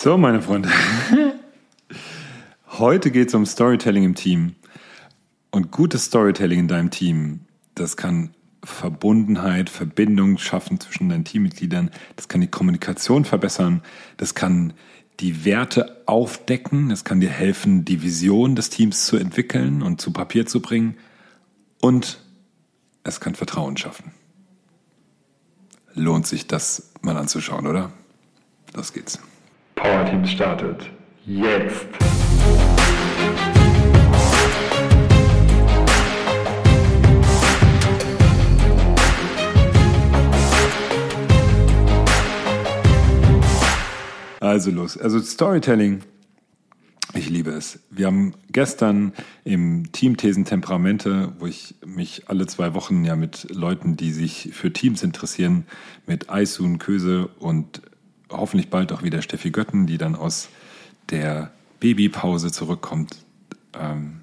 So, meine Freunde. Heute geht es um Storytelling im Team. Und gutes Storytelling in deinem Team, das kann Verbundenheit, Verbindung schaffen zwischen deinen Teammitgliedern. Das kann die Kommunikation verbessern. Das kann die Werte aufdecken. Das kann dir helfen, die Vision des Teams zu entwickeln und zu Papier zu bringen. Und es kann Vertrauen schaffen. Lohnt sich das mal anzuschauen, oder? Los geht's. Power Teams startet. Jetzt. Also los. Also Storytelling. Ich liebe es. Wir haben gestern im Team Thesen Temperamente, wo ich mich alle zwei Wochen ja mit Leuten, die sich für Teams interessieren, mit Aisun Köse und hoffentlich bald auch wieder Steffi Götten, die dann aus der Babypause zurückkommt, ähm,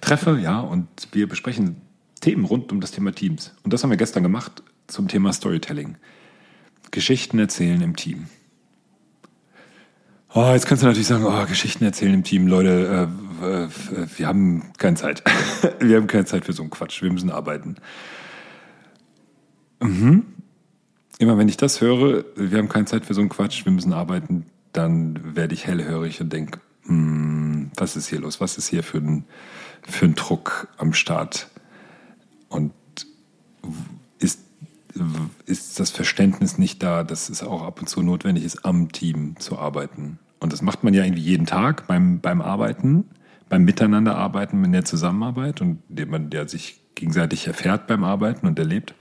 treffe, ja, und wir besprechen Themen rund um das Thema Teams. Und das haben wir gestern gemacht zum Thema Storytelling. Geschichten erzählen im Team. Oh, jetzt kannst du natürlich sagen, oh, Geschichten erzählen im Team, Leute, äh, äh, wir haben keine Zeit. wir haben keine Zeit für so einen Quatsch, wir müssen arbeiten. Mhm. Immer wenn ich das höre, wir haben keine Zeit für so einen Quatsch, wir müssen arbeiten, dann werde ich hellhörig und denke, hm, was ist hier los? Was ist hier für ein, für ein Druck am Start? Und ist, ist das Verständnis nicht da, dass es auch ab und zu notwendig ist, am Team zu arbeiten? Und das macht man ja irgendwie jeden Tag beim, beim Arbeiten, beim Miteinanderarbeiten, in der Zusammenarbeit und indem man der sich gegenseitig erfährt beim Arbeiten und erlebt.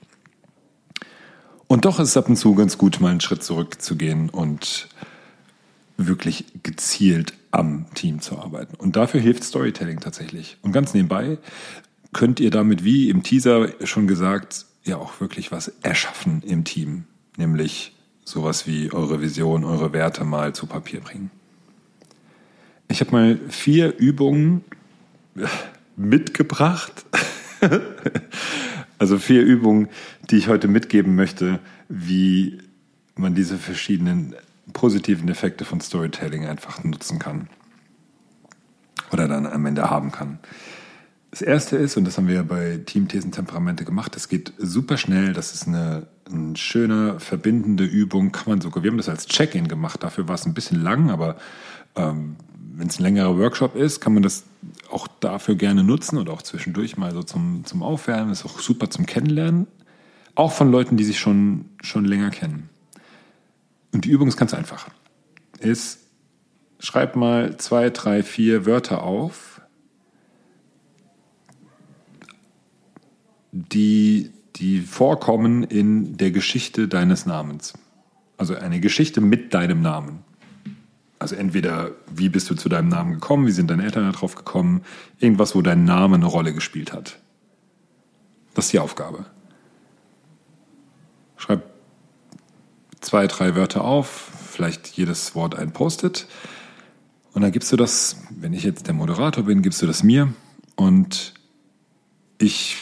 Und doch ist es ab und zu ganz gut, mal einen Schritt zurückzugehen und wirklich gezielt am Team zu arbeiten. Und dafür hilft Storytelling tatsächlich. Und ganz nebenbei könnt ihr damit, wie im Teaser schon gesagt, ja auch wirklich was erschaffen im Team. Nämlich sowas wie eure Vision, eure Werte mal zu Papier bringen. Ich habe mal vier Übungen mitgebracht. Also vier Übungen, die ich heute mitgeben möchte, wie man diese verschiedenen positiven Effekte von Storytelling einfach nutzen kann. Oder dann am Ende haben kann. Das erste ist, und das haben wir ja bei Teamthesen Temperamente gemacht, es geht super schnell, das ist eine, eine schöne, verbindende Übung, kann man sogar, wir haben das als Check-in gemacht, dafür war es ein bisschen lang, aber ähm, wenn es ein längerer Workshop ist, kann man das auch dafür gerne nutzen oder auch zwischendurch mal so zum, zum Aufwärmen. ist auch super zum Kennenlernen. Auch von Leuten, die sich schon, schon länger kennen. Und die Übung ist ganz einfach. Ist, schreib mal zwei, drei, vier Wörter auf, die, die vorkommen in der Geschichte deines Namens. Also eine Geschichte mit deinem Namen. Also entweder, wie bist du zu deinem Namen gekommen, wie sind deine Eltern darauf gekommen, irgendwas, wo dein Name eine Rolle gespielt hat. Das ist die Aufgabe. Schreib zwei, drei Wörter auf, vielleicht jedes Wort ein Post-it. Und dann gibst du das, wenn ich jetzt der Moderator bin, gibst du das mir und ich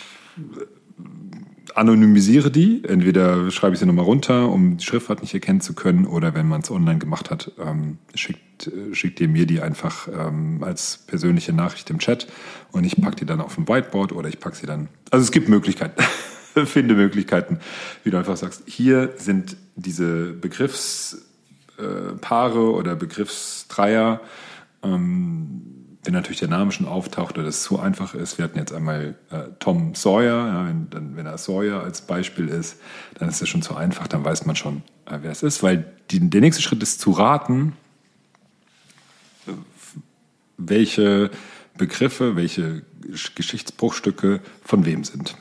anonymisiere die. Entweder schreibe ich sie nochmal runter, um die Schriftart nicht erkennen zu können, oder wenn man es online gemacht hat, ähm, schickt, äh, schickt ihr mir die einfach ähm, als persönliche Nachricht im Chat und ich packe die dann auf dem Whiteboard oder ich packe sie dann. Also es gibt Möglichkeiten. Finde Möglichkeiten, wie du einfach sagst, hier sind diese Begriffspaare äh, oder Begriffsdreier. Ähm, wenn natürlich der Name schon auftaucht oder es zu einfach ist, wir hatten jetzt einmal äh, Tom Sawyer, wenn, er Sawyer als Beispiel ist, dann ist es schon zu einfach, dann weiß man schon, äh, wer es ist, weil der nächste Schritt ist zu raten, welche Begriffe, welche Geschichtsbruchstücke von wem sind.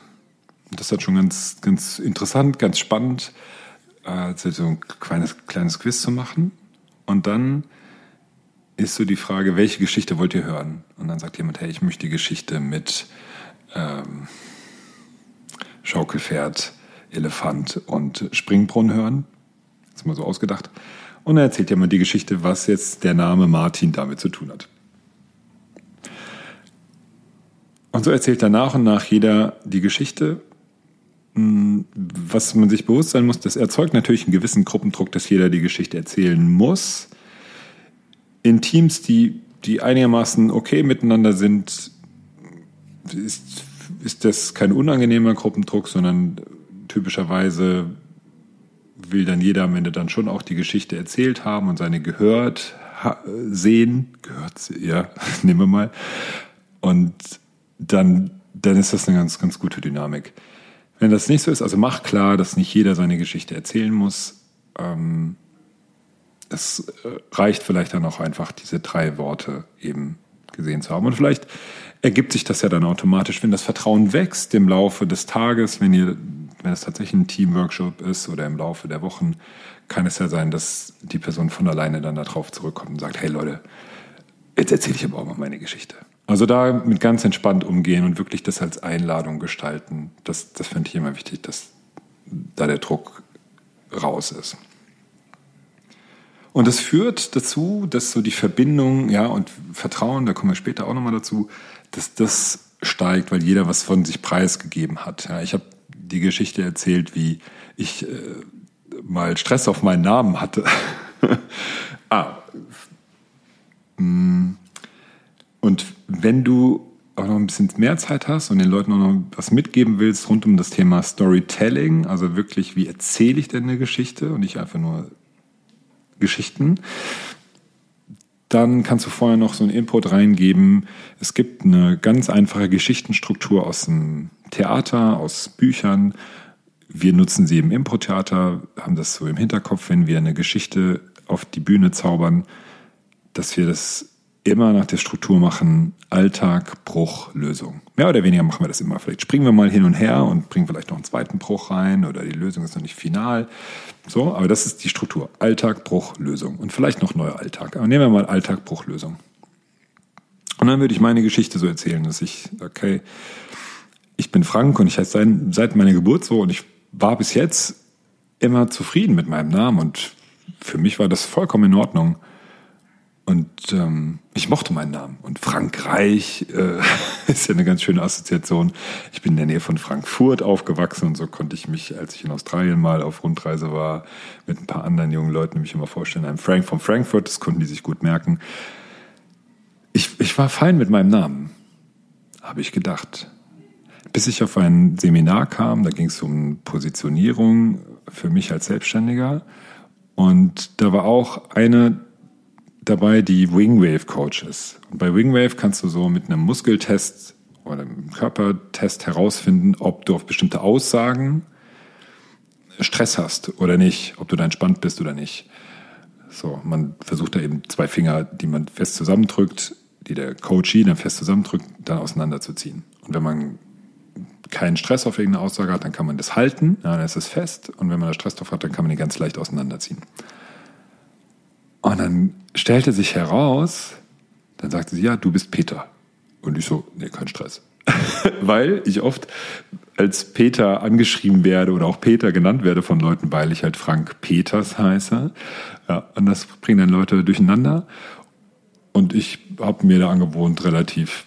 Das ist schon ganz, ganz interessant, ganz spannend, äh, so ein kleines, kleines Quiz zu machen und dann ist so die Frage, welche Geschichte wollt ihr hören? Und dann sagt jemand, hey, ich möchte die Geschichte mit ähm, Schaukelpferd, Elefant und Springbrunnen hören. Das ist mal so ausgedacht. Und dann erzählt jemand die Geschichte, was jetzt der Name Martin damit zu tun hat. Und so erzählt dann nach und nach jeder die Geschichte. Hm, was man sich bewusst sein muss, das erzeugt natürlich einen gewissen Gruppendruck, dass jeder die Geschichte erzählen muss. in Teams, die, die einigermaßen okay miteinander sind, ist, ist das kein unangenehmer Gruppendruck, sondern typischerweise will dann jeder am Ende dann schon auch die Geschichte erzählt haben und seine gehört sehen, gehört, ja, nehmen wir mal. Und dann, dann ist das eine ganz, ganz gute Dynamik. Wenn das nicht so ist, also mach klar, dass nicht jeder seine Geschichte erzählen muss. Ähm, es äh, reicht vielleicht dann auch einfach, diese drei Worte eben gesehen zu haben. Und vielleicht ergibt sich das ja dann automatisch, wenn das Vertrauen wächst im Laufe des Tages, wenn ihr, wenn es tatsächlich ein Teamworkshop ist oder im Laufe der Wochen, kann es ja sein, dass die Person von alleine dann darauf zurückkommt und sagt, hey Leute, jetzt erzähle ich aber auch mal meine Geschichte. Also da mit ganz entspannt umgehen und wirklich das als Einladung gestalten, das, das finde ich immer wichtig, dass da der Druck raus ist. Und das führt dazu, dass so die Verbindung, ja, und Vertrauen, da kommen wir später auch nochmal dazu, dass das steigt, weil jeder was von sich preisgegeben hat. Ja, ich habe die Geschichte erzählt, wie ich äh, mal Stress auf meinen Namen hatte. ah. Mm. Und wenn du auch noch ein bisschen mehr Zeit hast und den Leuten auch noch was mitgeben willst rund um das Thema Storytelling, also wirklich, wie erzähle ich denn eine Geschichte und nicht einfach nur Geschichten, dann kannst du vorher noch so einen Input reingeben. Es gibt eine ganz einfache Geschichtenstruktur aus dem Theater, aus Büchern. Wir nutzen sie im Impro-Theater, haben das so im Hinterkopf, wenn wir eine Geschichte auf die Bühne zaubern, dass wir das immer nach der Struktur machen, Alltag, Bruch, Lösung. Mehr oder weniger machen wir das immer. Vielleicht springen wir mal hin und her und bringen vielleicht noch einen zweiten Bruch rein oder die Lösung ist noch nicht final. So, aber das ist die Struktur. Alltag, Bruch, Lösung. Und vielleicht noch neuer Alltag. Aber nehmen wir mal Alltag, Bruch, Lösung. Und dann würde ich meine Geschichte so erzählen, dass ich, okay, ich bin Frank und ich heiße seit meiner Geburt so und ich war bis jetzt immer zufrieden mit meinem Namen und für mich war das vollkommen in Ordnung. Und ähm, ich mochte meinen Namen. Und Frankreich äh, ist ja eine ganz schöne Assoziation. Ich bin in der Nähe von Frankfurt aufgewachsen und so konnte ich mich, als ich in Australien mal auf Rundreise war, mit ein paar anderen jungen Leuten mich immer vorstellen. Ein Frank von Frankfurt, das konnten die sich gut merken. Ich, ich war fein mit meinem Namen, habe ich gedacht. Bis ich auf ein Seminar kam, da ging es um Positionierung für mich als Selbstständiger. Und da war auch eine dabei, die Wingwave Coach ist. Und bei Wingwave kannst du so mit einem Muskeltest oder einem Körpertest herausfinden, ob du auf bestimmte Aussagen Stress hast oder nicht, ob du da entspannt bist oder nicht. So, man versucht da eben zwei Finger, die man fest zusammendrückt, die der Coachee dann fest zusammendrückt, dann auseinanderzuziehen. Und wenn man keinen Stress auf irgendeine Aussage hat, dann kann man das halten, dann ist es fest. Und wenn man da Stress drauf hat, dann kann man ihn ganz leicht auseinanderziehen. Und dann stellte sich heraus, dann sagte sie, ja, du bist Peter. Und ich so, nee, kein Stress. weil ich oft als Peter angeschrieben werde oder auch Peter genannt werde von Leuten, weil ich halt Frank Peters heiße. Ja, und das bringen dann Leute durcheinander. Und ich habe mir da angewohnt, relativ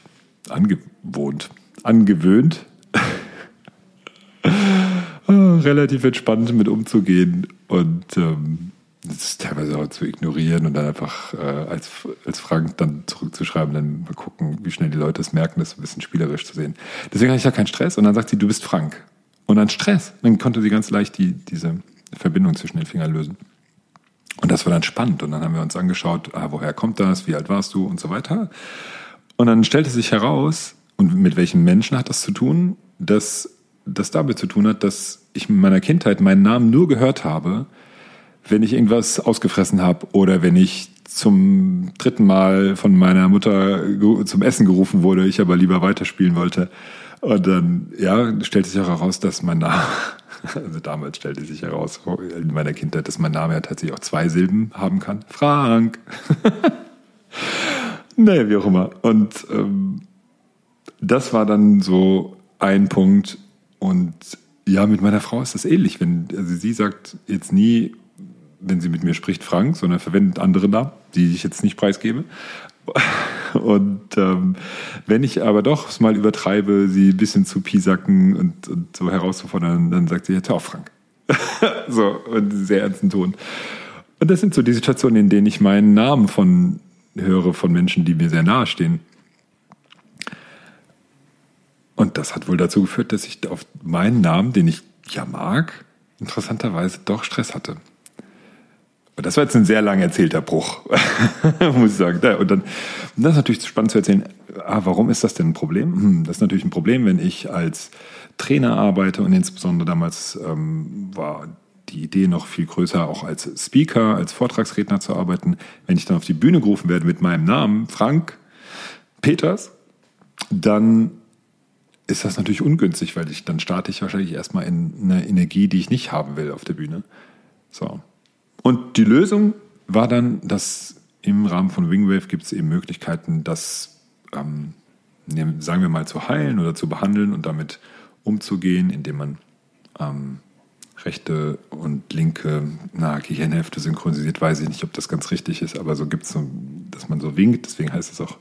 angewohnt, angewöhnt, relativ entspannt mit umzugehen und ähm, das teilweise auch zu ignorieren und dann einfach äh, als, als Frank dann zurückzuschreiben, dann mal gucken, wie schnell die Leute es merken, das ein bisschen spielerisch zu sehen. Deswegen hatte ich ja keinen Stress und dann sagt sie, du bist Frank. Und dann Stress. Dann konnte sie ganz leicht die, diese Verbindung zwischen den Fingern lösen. Und das war dann spannend. Und dann haben wir uns angeschaut, ah, woher kommt das, wie alt warst du und so weiter. Und dann stellte sich heraus, und mit welchen Menschen hat das zu tun, dass das damit zu tun hat, dass ich in meiner Kindheit meinen Namen nur gehört habe, wenn ich irgendwas ausgefressen habe oder wenn ich zum dritten Mal von meiner Mutter zum Essen gerufen wurde, ich aber lieber weiterspielen wollte. Und dann, ja, stellte sich auch heraus, dass mein Name, also damals stellte sich heraus, in meiner Kindheit, dass mein Name ja tatsächlich auch zwei Silben haben kann. Frank. nee, wie auch immer. Und ähm, das war dann so ein Punkt. Und ja, mit meiner Frau ist das ähnlich. Wenn, also sie sagt jetzt nie, wenn sie mit mir spricht, Frank, sondern verwendet andere Namen, die ich jetzt nicht preisgebe. Und ähm, wenn ich aber doch mal übertreibe, sie ein bisschen zu piesacken und, und so herauszufordern, dann sagt sie, ja, auf Frank. so, und sehr ernsten Ton. Und das sind so die Situationen, in denen ich meinen Namen von höre von Menschen, die mir sehr nahe stehen. Und das hat wohl dazu geführt, dass ich auf meinen Namen, den ich ja mag, interessanterweise doch Stress hatte. Das war jetzt ein sehr lang erzählter Bruch, muss ich sagen. Und dann, das ist natürlich spannend zu erzählen, ah, warum ist das denn ein Problem? Hm, das ist natürlich ein Problem, wenn ich als Trainer arbeite und insbesondere damals ähm, war die Idee noch viel größer, auch als Speaker, als Vortragsredner zu arbeiten. Wenn ich dann auf die Bühne gerufen werde mit meinem Namen, Frank Peters, dann ist das natürlich ungünstig, weil ich dann starte ich wahrscheinlich erstmal in eine Energie, die ich nicht haben will auf der Bühne. So. Und die Lösung war dann, dass im Rahmen von Wingwave gibt es eben Möglichkeiten, das, ähm, sagen wir mal, zu heilen oder zu behandeln und damit umzugehen, indem man ähm, rechte und linke na, Gehirnhälfte synchronisiert. Weiß ich nicht, ob das ganz richtig ist, aber so gibt es so, dass man so winkt, deswegen heißt es auch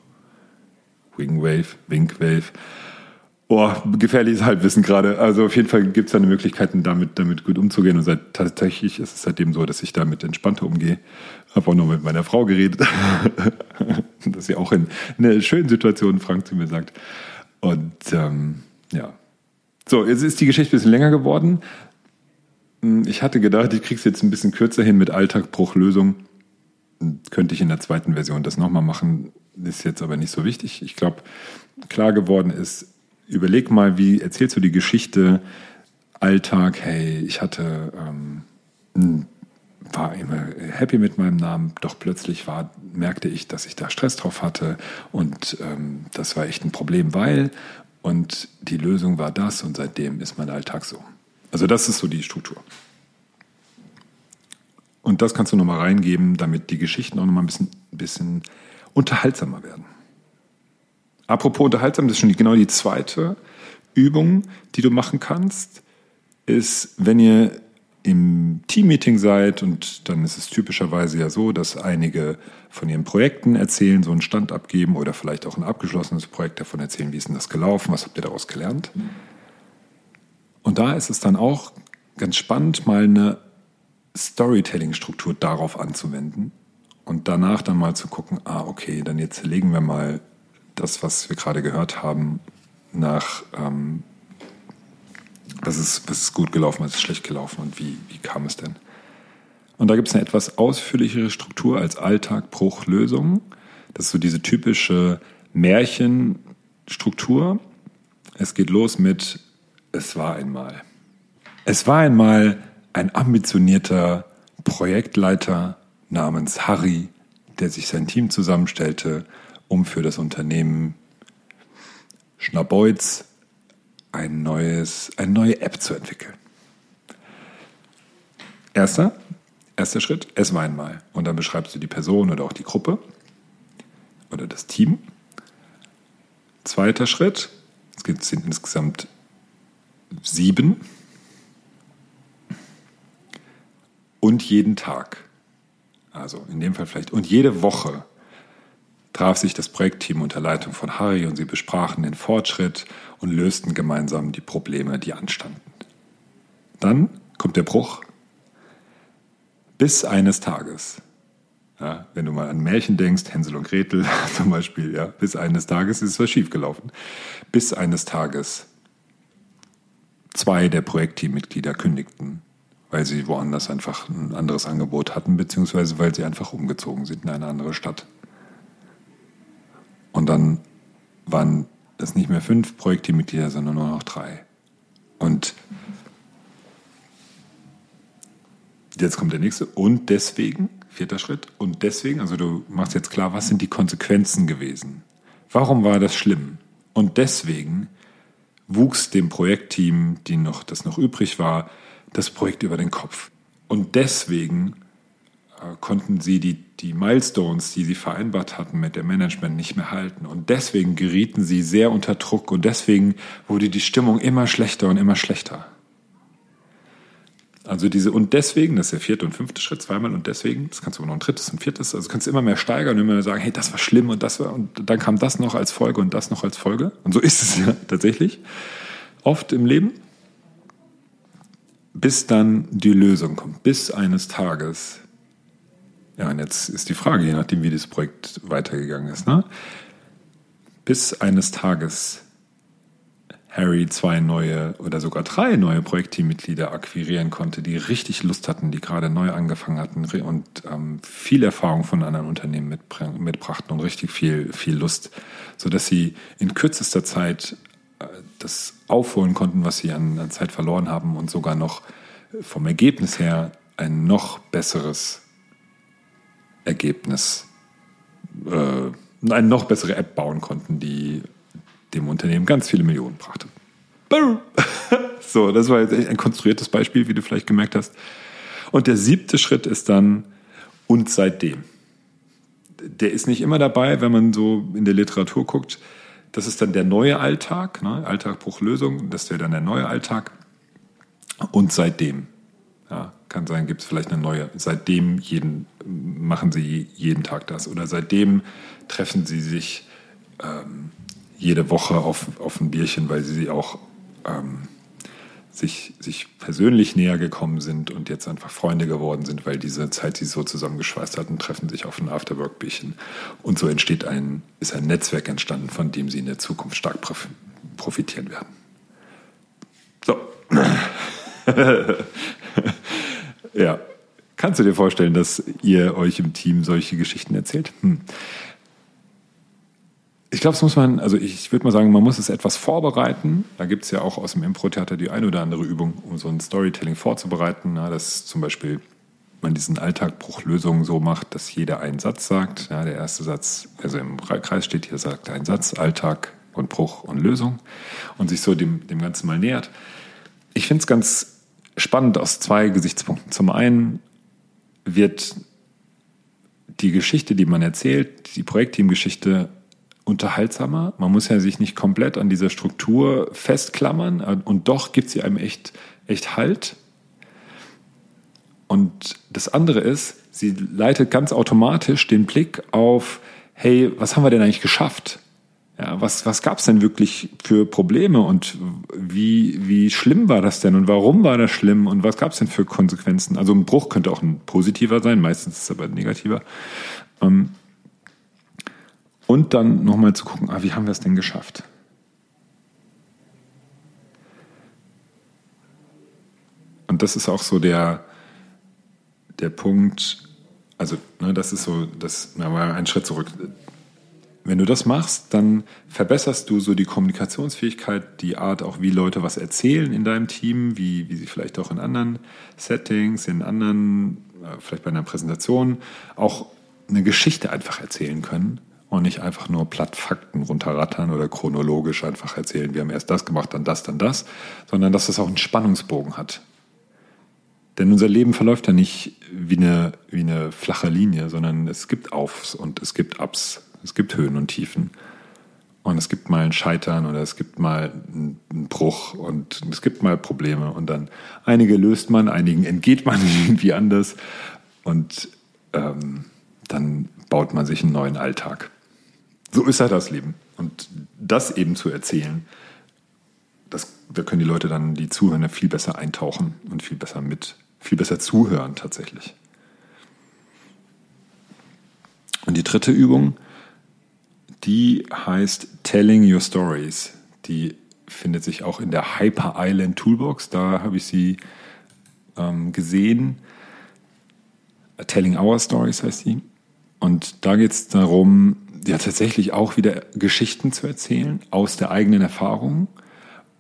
Wingwave, Winkwave. Boah, gefährliches Halbwissen gerade. Also auf jeden Fall gibt es da eine Möglichkeiten, damit, damit gut umzugehen. Und seit, tatsächlich ist es seitdem so, dass ich damit entspannter umgehe. Habe auch noch mit meiner Frau geredet. dass sie auch in einer schönen Situation Frank zu mir sagt. Und ähm, ja. So, jetzt ist die Geschichte ein bisschen länger geworden. Ich hatte gedacht, ich krieg's jetzt ein bisschen kürzer hin mit Alltagbruchlösung. Könnte ich in der zweiten Version das nochmal machen, ist jetzt aber nicht so wichtig. Ich glaube, klar geworden ist, überleg mal, wie erzählst du die Geschichte Alltag, hey, ich hatte, ähm, war immer happy mit meinem Namen, doch plötzlich war, merkte ich, dass ich da Stress drauf hatte und ähm, das war echt ein Problem, weil und die Lösung war das und seitdem ist mein Alltag so. Also das ist so die Struktur. Und das kannst du nochmal reingeben, damit die Geschichten auch nochmal ein bisschen, bisschen unterhaltsamer werden. Apropos unterhaltsam, das ist schon die, genau die zweite Übung, die du machen kannst, ist, wenn ihr im Teammeeting seid und dann ist es typischerweise ja so, dass einige von ihren Projekten erzählen, so einen Stand abgeben oder vielleicht auch ein abgeschlossenes Projekt davon erzählen, wie ist denn das gelaufen, was habt ihr daraus gelernt. Und da ist es dann auch ganz spannend, mal eine Storytelling-Struktur darauf anzuwenden und danach dann mal zu gucken, ah, okay, dann jetzt legen wir mal das, was wir gerade gehört haben, nach ähm, was, ist, was ist gut gelaufen, was ist schlecht gelaufen und wie, wie kam es denn? Und da gibt es eine etwas ausführlichere Struktur als Alltag, Bruch, Lösung. Das ist so diese typische Märchenstruktur. Es geht los mit Es war einmal. Es war einmal ein ambitionierter Projektleiter namens Harry, der sich sein Team zusammenstellte um für das Unternehmen Schnabeutz ein neues, eine neue App zu entwickeln. Erster, erster Schritt, es war einmal. Und dann beschreibst du die Person oder auch die Gruppe oder das Team. Zweiter Schritt, es gibt insgesamt sieben. Und jeden Tag. Also in dem Fall vielleicht. Und jede Woche traf sich das Projektteam unter Leitung von Harry und sie besprachen den Fortschritt und lösten gemeinsam die Probleme, die anstanden. Dann kommt der Bruch. Bis eines Tages, ja, wenn du mal an Märchen denkst, Hänsel und Gretel zum Beispiel, ja, bis eines Tages ist was schiefgelaufen. Bis eines Tages zwei der Projektteammitglieder kündigten, weil sie woanders einfach ein anderes Angebot hatten, beziehungsweise weil sie einfach umgezogen sind in eine andere Stadt. Und dann waren das nicht mehr fünf Projektteammitglieder, sondern nur noch drei. Und jetzt kommt der nächste. Und deswegen, vierter Schritt, und deswegen, also du machst jetzt klar, was sind die Konsequenzen gewesen? Warum war das schlimm? Und deswegen wuchs dem Projektteam, die noch, das noch übrig war, das Projekt über den Kopf. Und deswegen konnten sie die, die Milestones, die sie vereinbart hatten mit dem Management, nicht mehr halten. Und deswegen gerieten sie sehr unter Druck und deswegen wurde die Stimmung immer schlechter und immer schlechter. Also diese und deswegen, das ist der vierte und fünfte Schritt, zweimal und deswegen, das kannst du aber noch ein drittes und viertes, also kannst du immer mehr steigern und immer mehr sagen, hey, das war schlimm und das war, und dann kam das noch als Folge und das noch als Folge. Und so ist es ja tatsächlich oft im Leben. Bis dann die Lösung kommt, bis eines Tages Ja, und jetzt ist die Frage, je nachdem, wie das Projekt weitergegangen ist, ne? bis eines Tages Harry zwei neue oder sogar drei neue Projektteammitglieder akquirieren konnte, die richtig Lust hatten, die gerade neu angefangen hatten und ähm, viel Erfahrung von anderen Unternehmen mitbrachten und richtig viel, viel Lust, sodass sie in kürzester Zeit äh, das aufholen konnten, was sie an, an Zeit verloren haben und sogar noch vom Ergebnis her ein noch besseres Ergebnis, äh, eine noch bessere App bauen konnten, die dem Unternehmen ganz viele Millionen brachte. So, das war jetzt ein konstruiertes Beispiel, wie du vielleicht gemerkt hast. Und der siebte Schritt ist dann und seitdem. Der ist nicht immer dabei, wenn man so in der Literatur guckt. Das ist dann der neue Alltag, ne? Alltag, Bruch, Lösung. Das wäre dann der neue Alltag. Und seitdem. Ja, kann sein, gibt es vielleicht eine neue. Seitdem jeden, machen sie jeden Tag das. Oder seitdem treffen sie sich ähm, jede Woche auf, auf ein Bierchen, weil sie auch ähm, sich, sich persönlich näher gekommen sind und jetzt einfach Freunde geworden sind, weil diese Zeit sie so zusammengeschweißt hatten, treffen sich auf ein Afterwork-Bierchen. Und so entsteht ein, ist ein Netzwerk entstanden, von dem sie in der Zukunft stark profitieren werden. So. ja. Kannst du dir vorstellen, dass ihr euch im Team solche Geschichten erzählt? Hm. Ich glaube, es muss man, also ich würde mal sagen, man muss es etwas vorbereiten. Da gibt es ja auch aus dem Impro-Theater die eine oder andere Übung, um so ein Storytelling vorzubereiten. Ja, dass zum Beispiel man diesen Alltagbruchlösungen so macht, dass jeder einen Satz sagt. Ja, der erste Satz, also im Kreis steht hier, sagt ein Satz, Alltag und Bruch und Lösung und sich so dem, dem Ganzen mal nähert. Ich finde es ganz spannend aus zwei Gesichtspunkten. Zum einen wird die Geschichte, die man erzählt, die Projektteamgeschichte unterhaltsamer. Man muss ja sich nicht komplett an dieser Struktur festklammern und doch gibt sie einem echt, echt Halt. Und das andere ist, sie leitet ganz automatisch den Blick auf, hey, was haben wir denn eigentlich geschafft? Ja, was was gab es denn wirklich für Probleme und wie, wie schlimm war das denn und warum war das schlimm und was gab es denn für Konsequenzen? Also ein Bruch könnte auch ein positiver sein, meistens ist es aber ein negativer. Ähm, und dann nochmal zu gucken, ah, wie haben wir es denn geschafft? Und das ist auch so der, der Punkt, also ne, das ist so, das mal einen Schritt zurück. Wenn du das machst, dann verbesserst du so die Kommunikationsfähigkeit, die Art auch, wie Leute was erzählen in deinem Team, wie, wie sie vielleicht auch in anderen Settings, in anderen, äh, vielleicht bei einer Präsentation, auch eine Geschichte einfach erzählen können und nicht einfach nur platt Fakten runterrattern oder chronologisch einfach erzählen, wir haben erst das gemacht, dann das, dann das, sondern dass es auch einen Spannungsbogen hat. Denn unser Leben verläuft ja nicht wie eine, wie eine flache Linie, sondern es gibt Aufs und es gibt Ups, es gibt Höhen und Tiefen. Und es gibt mal ein Scheitern oder es gibt mal einen Bruch und es gibt mal Probleme. Und dann einige löst man, einigen entgeht man irgendwie anders. Und ähm, dann baut man sich einen neuen Alltag so ist halt das Leben. Und das eben zu erzählen, das, da können die Leute dann, die zuhören, viel besser eintauchen und viel besser mit, viel besser zuhören tatsächlich. Und die dritte Übung, die heißt Telling Your Stories. Die findet sich auch in der Hyper Island Toolbox. Da habe ich sie ähm, gesehen. Telling Our Stories heißt sie. Und da geht es darum, ja tatsächlich auch wieder Geschichten zu erzählen aus der eigenen Erfahrung.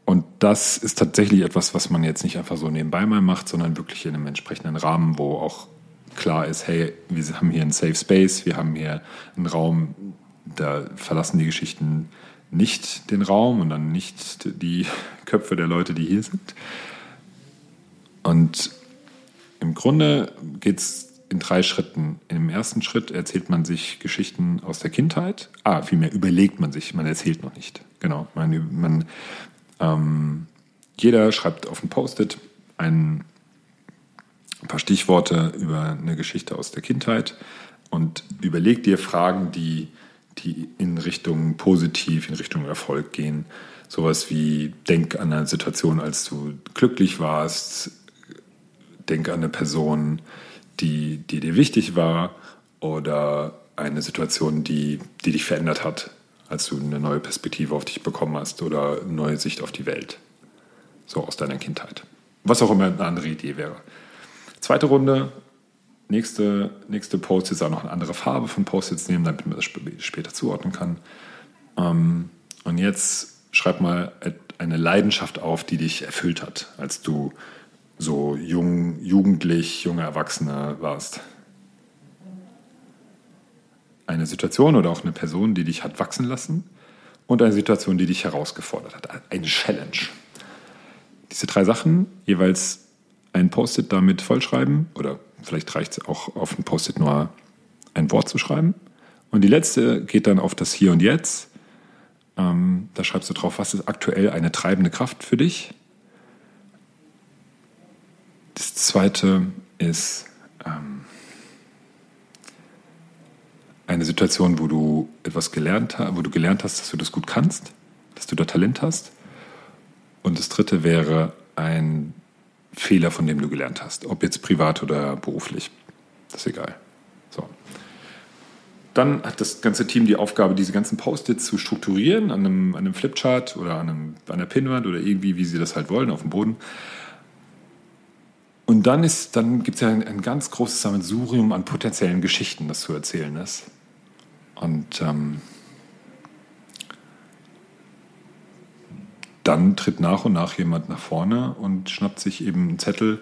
Und das ist tatsächlich etwas, was man jetzt nicht einfach so nebenbei mal macht, sondern wirklich in einem entsprechenden Rahmen, wo auch klar ist, hey, wir haben hier einen Safe Space, wir haben hier einen Raum, da verlassen die Geschichten nicht den Raum und dann nicht die Köpfe der Leute, die hier sind. Und im Grunde geht es in drei Schritten. Im ersten Schritt erzählt man sich Geschichten aus der Kindheit. Ah, vielmehr überlegt man sich, man erzählt noch nicht. Genau. Man, man ähm, jeder schreibt auf ein Post-it ein, ein paar Stichworte über eine Geschichte aus der Kindheit und überlegt dir Fragen, die, die in Richtung positiv, in Richtung Erfolg gehen. Sowas wie, denk an eine Situation, als du glücklich warst, denk an eine Person, die, die dir wichtig war oder eine Situation, die, die dich verändert hat, als du eine neue Perspektive auf dich bekommen hast oder eine neue Sicht auf die Welt. So aus deiner Kindheit. Was auch immer eine andere Idee wäre. Zweite Runde, nächste, nächste Post-its auch noch eine andere Farbe von Post-its nehmen, damit man das später zuordnen kann. Ähm, und jetzt schreib mal eine Leidenschaft auf, die dich erfüllt hat, als du so jung, jugendlich, junge Erwachsene warst. Eine Situation oder auch eine Person, die dich hat wachsen lassen und eine Situation, die dich herausgefordert hat. Eine Challenge. Diese drei Sachen, jeweils ein Post-it damit vollschreiben oder vielleicht reicht es auch auf ein Post-it nur ein Wort zu schreiben. Und die letzte geht dann auf das Hier und Jetzt. Ähm, da schreibst du drauf, was ist aktuell eine treibende Kraft für dich das zweite ist ähm, eine Situation, wo du etwas gelernt hast, wo du gelernt hast, dass du das gut kannst, dass du da Talent hast. Und das dritte wäre ein Fehler, von dem du gelernt hast, ob jetzt privat oder beruflich. Das ist egal. So. Dann hat das ganze Team die Aufgabe, diese ganzen Post-its zu strukturieren an einem, an einem Flipchart oder an, einem, an einer Pinwand oder irgendwie, wie sie das halt wollen, auf dem Boden. Und dann, dann gibt es ja ein, ein, ganz großes Sammelsurium an potenziellen Geschichten, das zu erzählen ist. Und ähm, dann tritt nach und nach jemand nach vorne und schnappt sich eben einen Zettel.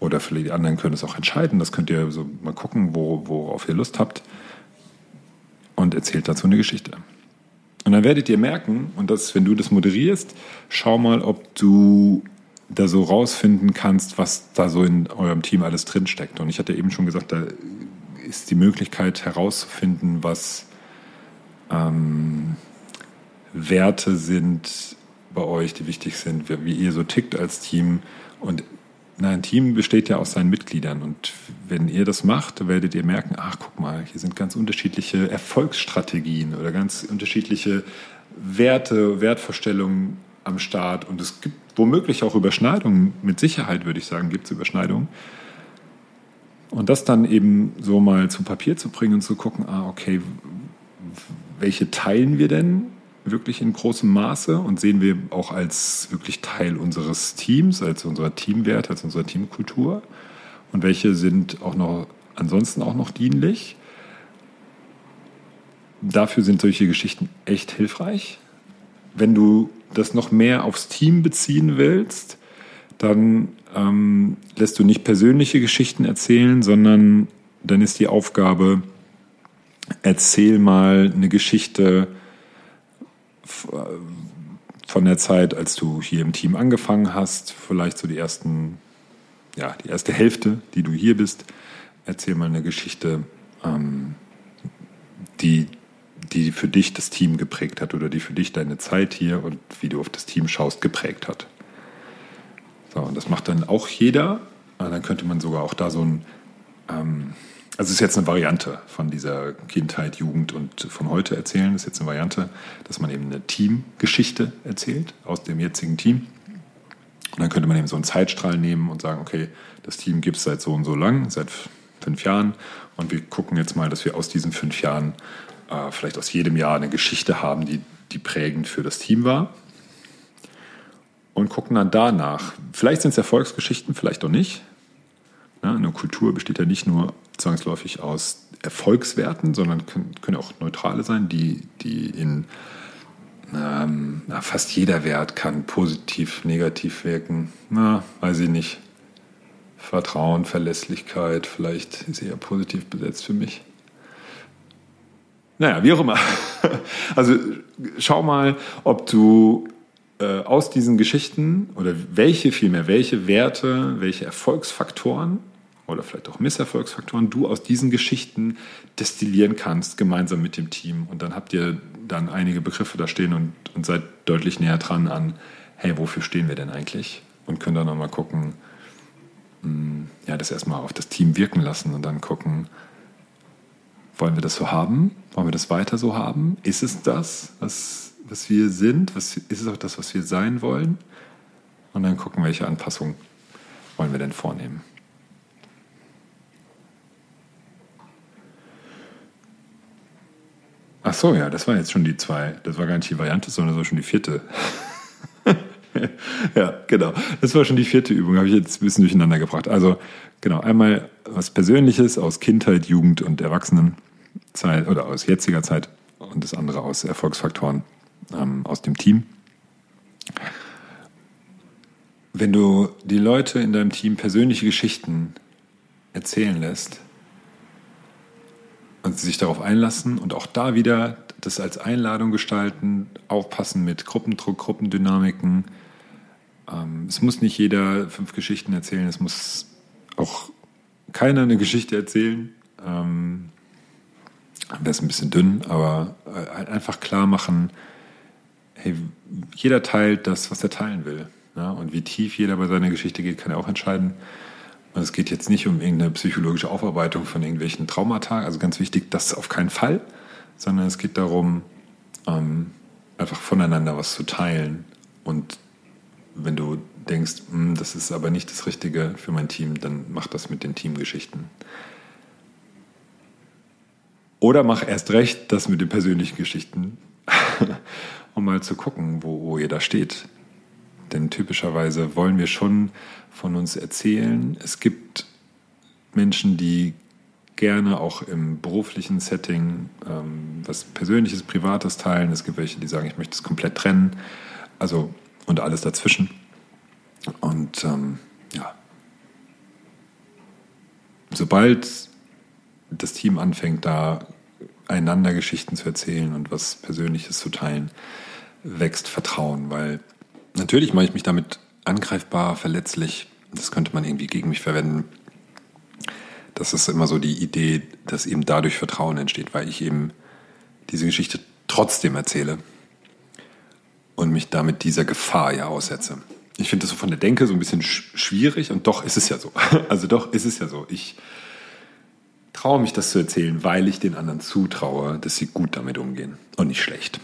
Oder vielleicht die anderen können es auch entscheiden. Das könnt ihr so mal gucken, wo, worauf ihr Lust habt. Und erzählt dazu eine Geschichte. Und dann werdet ihr merken, und das, wenn du das moderierst, schau mal, ob du da so rausfinden kannst, was da so in eurem Team alles drinsteckt. Und ich hatte eben schon gesagt, da ist die Möglichkeit herauszufinden, was ähm, Werte sind bei euch, die wichtig sind, wie ihr so tickt als Team. Und na, ein Team besteht ja aus seinen Mitgliedern. Und wenn ihr das macht, werdet ihr merken, ach, guck mal, hier sind ganz unterschiedliche Erfolgsstrategien oder ganz unterschiedliche Werte, Wertvorstellungen am Start und es gibt womöglich auch Überschneidungen, mit Sicherheit würde ich sagen, gibt es Überschneidungen. Und das dann eben so mal zu Papier zu bringen und zu gucken, ah, okay, welche teilen wir denn wirklich in großem Maße und sehen wir auch als wirklich Teil unseres Teams, als unserer Teamwert, als unserer Teamkultur und welche sind auch noch ansonsten auch noch dienlich. Dafür sind solche Geschichten echt hilfreich. Wenn du das noch mehr aufs Team beziehen willst, dann ähm, lässt du nicht persönliche Geschichten erzählen, sondern dann ist die Aufgabe, erzähl mal eine Geschichte von der Zeit, als du hier im Team angefangen hast, vielleicht so die ersten, ja, die erste Hälfte, die du hier bist. Erzähl mal eine Geschichte, ähm, die die für dich das Team geprägt hat oder die für dich deine Zeit hier und wie du auf das Team schaust, geprägt hat. So, und das macht dann auch jeder. Und dann könnte man sogar auch da so ein, ähm, also es ist jetzt eine Variante von dieser Kindheit, Jugend und von heute erzählen. Das ist jetzt eine Variante, dass man eben eine Teamgeschichte erzählt aus dem jetzigen Team. Und dann könnte man eben so einen Zeitstrahl nehmen und sagen, okay, das Team gibt es seit so und so lang, seit fünf Jahren. Und wir gucken jetzt mal, dass wir aus diesen fünf Jahren äh, vielleicht aus jedem Jahr eine Geschichte haben, die, die prägend für das Team war. Und gucken dann danach. Vielleicht sind es Erfolgsgeschichten, vielleicht auch nicht. Ja, eine Kultur besteht ja nicht nur zwangsläufig aus Erfolgswerten, sondern können, können auch neutrale sein, die, die in ähm, na, fast jeder Wert kann positiv, negativ wirken. Na, weiß ich nicht. Vertrauen, Verlässlichkeit, vielleicht ist eher positiv besetzt für mich. Naja, wie auch immer. Also schau mal, ob du äh, aus diesen Geschichten oder welche vielmehr, welche Werte, welche Erfolgsfaktoren oder vielleicht auch Misserfolgsfaktoren du aus diesen Geschichten destillieren kannst, gemeinsam mit dem Team. Und dann habt ihr dann einige Begriffe da stehen und, und seid deutlich näher dran an, hey, wofür stehen wir denn eigentlich? Und könnt dann nochmal gucken, hm, ja, das erstmal auf das Team wirken lassen und dann gucken, wollen wir das so haben? Wollen wir das weiter so haben? Ist es das, was, was wir sind? Was, ist es auch das, was wir sein wollen? Und dann gucken, welche Anpassungen wollen wir denn vornehmen. Ach so, ja, das war jetzt schon die zwei. Das war gar nicht die Variante, sondern das war schon die vierte. ja, genau. Das war schon die vierte Übung, habe ich jetzt ein bisschen durcheinander gebracht. Also, genau, einmal was Persönliches aus Kindheit, Jugend und Erwachsenenzeit oder aus jetziger Zeit und das andere aus Erfolgsfaktoren ähm, aus dem Team. Wenn du die Leute in deinem Team persönliche Geschichten erzählen lässt und sich darauf einlassen und auch da wieder das als Einladung gestalten, aufpassen mit Gruppendruck, Gruppendynamiken. Ähm, es muss nicht jeder fünf Geschichten erzählen, es muss auch keiner eine Geschichte erzählen. Ähm, Wäre es ein bisschen dünn, aber äh, einfach klar machen, hey, jeder teilt das, was er teilen will. Ja? Und wie tief jeder bei seiner Geschichte geht, kann er auch entscheiden. Und es geht jetzt nicht um irgendeine psychologische Aufarbeitung von irgendwelchen Traumata, also ganz wichtig, das auf keinen Fall, sondern es geht darum, ähm, einfach voneinander was zu teilen. Und wenn du denkst, hm, das ist aber nicht das Richtige für mein Team, dann mach das mit den Teamgeschichten. Oder mach erst recht das mit den persönlichen Geschichten, um mal zu gucken, wo, wo ihr da steht. Denn typischerweise wollen wir schon von uns erzählen. Es gibt Menschen, die gerne auch im beruflichen Setting ähm, was Persönliches, Privates teilen. Es gibt welche, die sagen, ich möchte es komplett trennen. Also und alles dazwischen. Und ähm, ja, sobald das Team anfängt, da einander Geschichten zu erzählen und was Persönliches zu teilen, wächst Vertrauen, weil natürlich mache ich mich damit angreifbar, verletzlich. Das könnte man irgendwie gegen mich verwenden. Das ist immer so die Idee, dass eben dadurch Vertrauen entsteht, weil ich eben diese Geschichte trotzdem erzähle und mich damit dieser Gefahr ja aussetze. Ich finde das so von der Denke so ein bisschen schwierig und doch ist es ja so. Also doch ist es ja so. Ich traue mich das zu erzählen, weil ich den anderen zutraue, dass sie gut damit umgehen und nicht schlecht.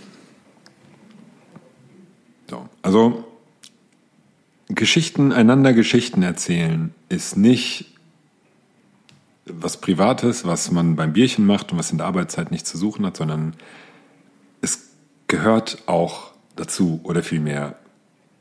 So, also Geschichten, einander Geschichten erzählen ist nicht was Privates, was man beim Bierchen macht und was in der Arbeitszeit nicht zu suchen hat, sondern es gehört auch dazu oder vielmehr,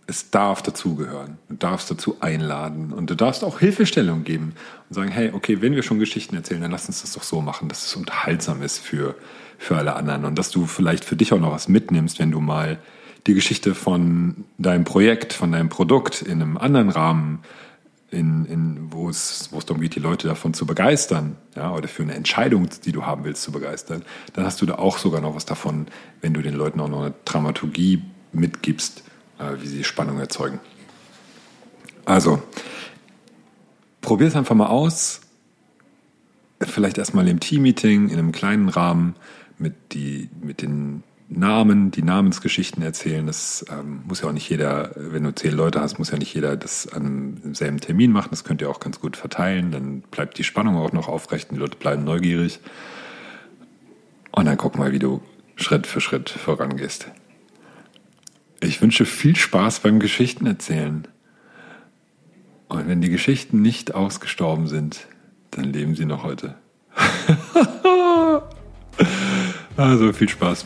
es darf dazugehören. Du darfst dazu einladen und du darfst auch Hilfestellung geben und sagen, hey, okay, wenn wir schon Geschichten erzählen, dann lass uns das doch so machen, dass es unterhaltsam ist für, für alle anderen und dass du vielleicht für dich auch noch was mitnimmst, wenn du mal die Geschichte von deinem Projekt, von deinem Produkt in einem anderen Rahmen, in, in, wo, es, wo es darum geht, die Leute davon zu begeistern, ja, oder für eine Entscheidung, die du haben willst, zu begeistern, dann hast du da auch sogar noch was davon, wenn du den Leuten auch noch eine Dramaturgie mitgibst, äh, wie sie Spannung erzeugen. Also, probier es einfach mal aus. Vielleicht erstmal im Team-Meeting, in einem kleinen Rahmen mit, die, mit den Namen, die Namensgeschichten erzählen. Das ähm, muss ja auch nicht jeder, wenn du zehn Leute hast, muss ja nicht jeder das an demselben Termin machen. Das könnt ihr auch ganz gut verteilen. Dann bleibt die Spannung auch noch aufrecht und die Leute bleiben neugierig. Und dann guck mal, wie du Schritt für Schritt vorangehst. Ich wünsche viel Spaß beim Geschichten erzählen. Und wenn die Geschichten nicht ausgestorben sind, dann leben sie noch heute. also viel Spaß